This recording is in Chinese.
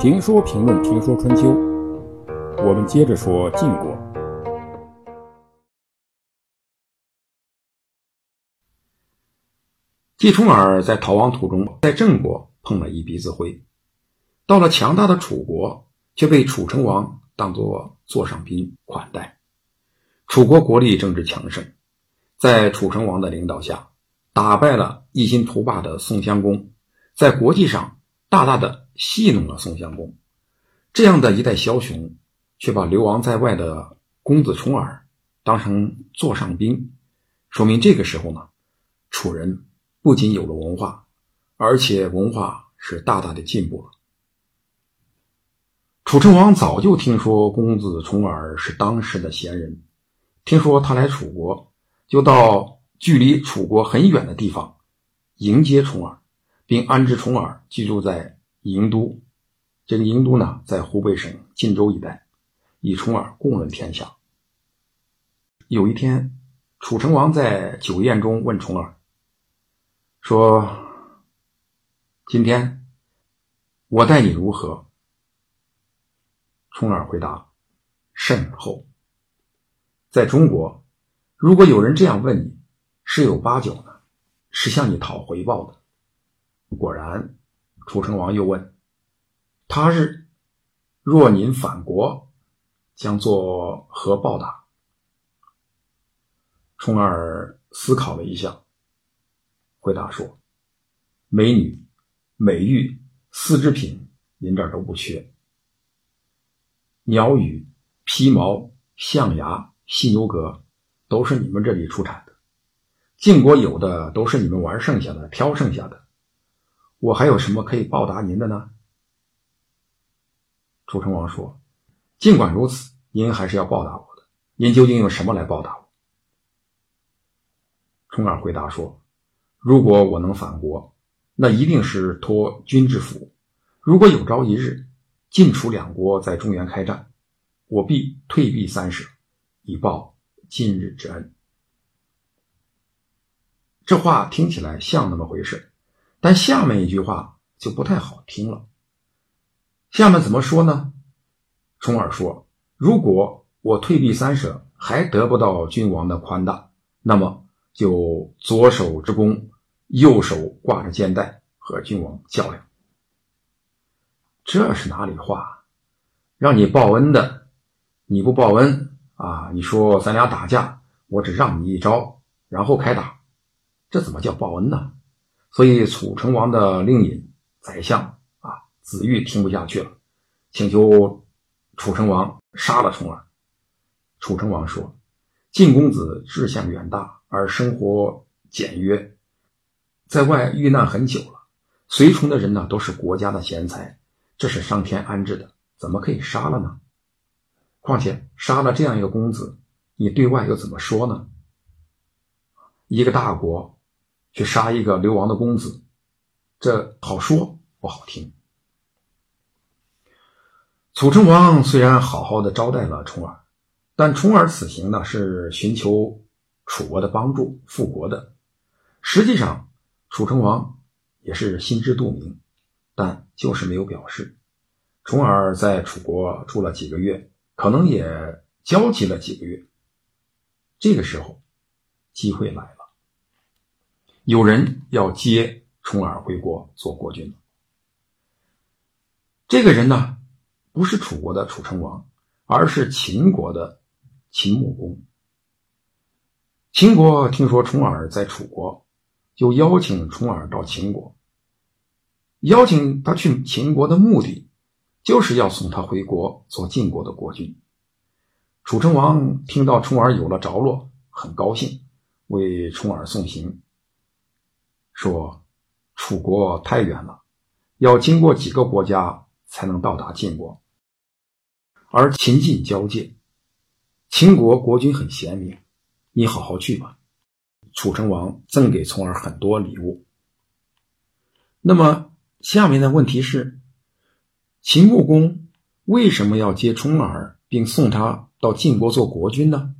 评说评论评说春秋，我们接着说晋国。季重耳在逃亡途中，在郑国碰了一鼻子灰，到了强大的楚国，却被楚成王当作座上宾款待。楚国国力政治强盛，在楚成王的领导下，打败了一心图霸的宋襄公，在国际上。大大的戏弄了宋襄公，这样的一代枭雄，却把流亡在外的公子重耳当成座上宾，说明这个时候呢，楚人不仅有了文化，而且文化是大大的进步了。楚成王早就听说公子重耳是当时的贤人，听说他来楚国，就到距离楚国很远的地方迎接重耳。并安置重耳居住在郢都，这个郢都呢，在湖北省晋州一带，以重耳共论天下。有一天，楚成王在酒宴中问重耳说：“今天我待你如何？”重耳回答：“甚厚。”在中国，如果有人这样问你，十有八九呢，是向你讨回报的。果然，楚成王又问：“他日若您反国，将作何报答？”重耳思考了一下，回答说：“美女、美玉、丝织品，您这儿都不缺；鸟羽、皮毛、象牙、犀牛革，都是你们这里出产的。晋国有的都是你们玩剩下的，挑剩下的。”我还有什么可以报答您的呢？楚成王说：“尽管如此，您还是要报答我的。您究竟用什么来报答我？”重耳回答说：“如果我能反国，那一定是托君之福。如果有朝一日晋楚两国在中原开战，我必退避三舍，以报今日之恩。”这话听起来像那么回事。但下面一句话就不太好听了。下面怎么说呢？重耳说：“如果我退避三舍，还得不到君王的宽大，那么就左手之弓，右手挂着肩带，和君王较量。这是哪里话？让你报恩的，你不报恩啊？你说咱俩打架，我只让你一招，然后开打，这怎么叫报恩呢？”所以，楚成王的令尹宰相啊子玉听不下去了，请求楚成王杀了重耳。楚成王说：“晋公子志向远大，而生活简约，在外遇难很久了。随从的人呢，都是国家的贤才，这是上天安置的，怎么可以杀了呢？况且杀了这样一个公子，你对外又怎么说呢？一个大国。”去杀一个流亡的公子，这好说不好听。楚成王虽然好好的招待了重耳，但重耳此行呢是寻求楚国的帮助复国的。实际上，楚成王也是心知肚明，但就是没有表示。重耳在楚国住了几个月，可能也交集了几个月。这个时候，机会来了。有人要接重耳回国做国君。这个人呢，不是楚国的楚成王，而是秦国的秦穆公。秦国听说重耳在楚国，就邀请重耳到秦国。邀请他去秦国的目的，就是要送他回国做晋国的国君。楚成王听到重耳有了着落，很高兴，为重耳送行。说，楚国太远了，要经过几个国家才能到达晋国，而秦晋交界，秦国国君很贤明，你好好去吧。楚成王赠给重耳很多礼物。那么下面的问题是，秦穆公为什么要接重耳，并送他到晋国做国君呢？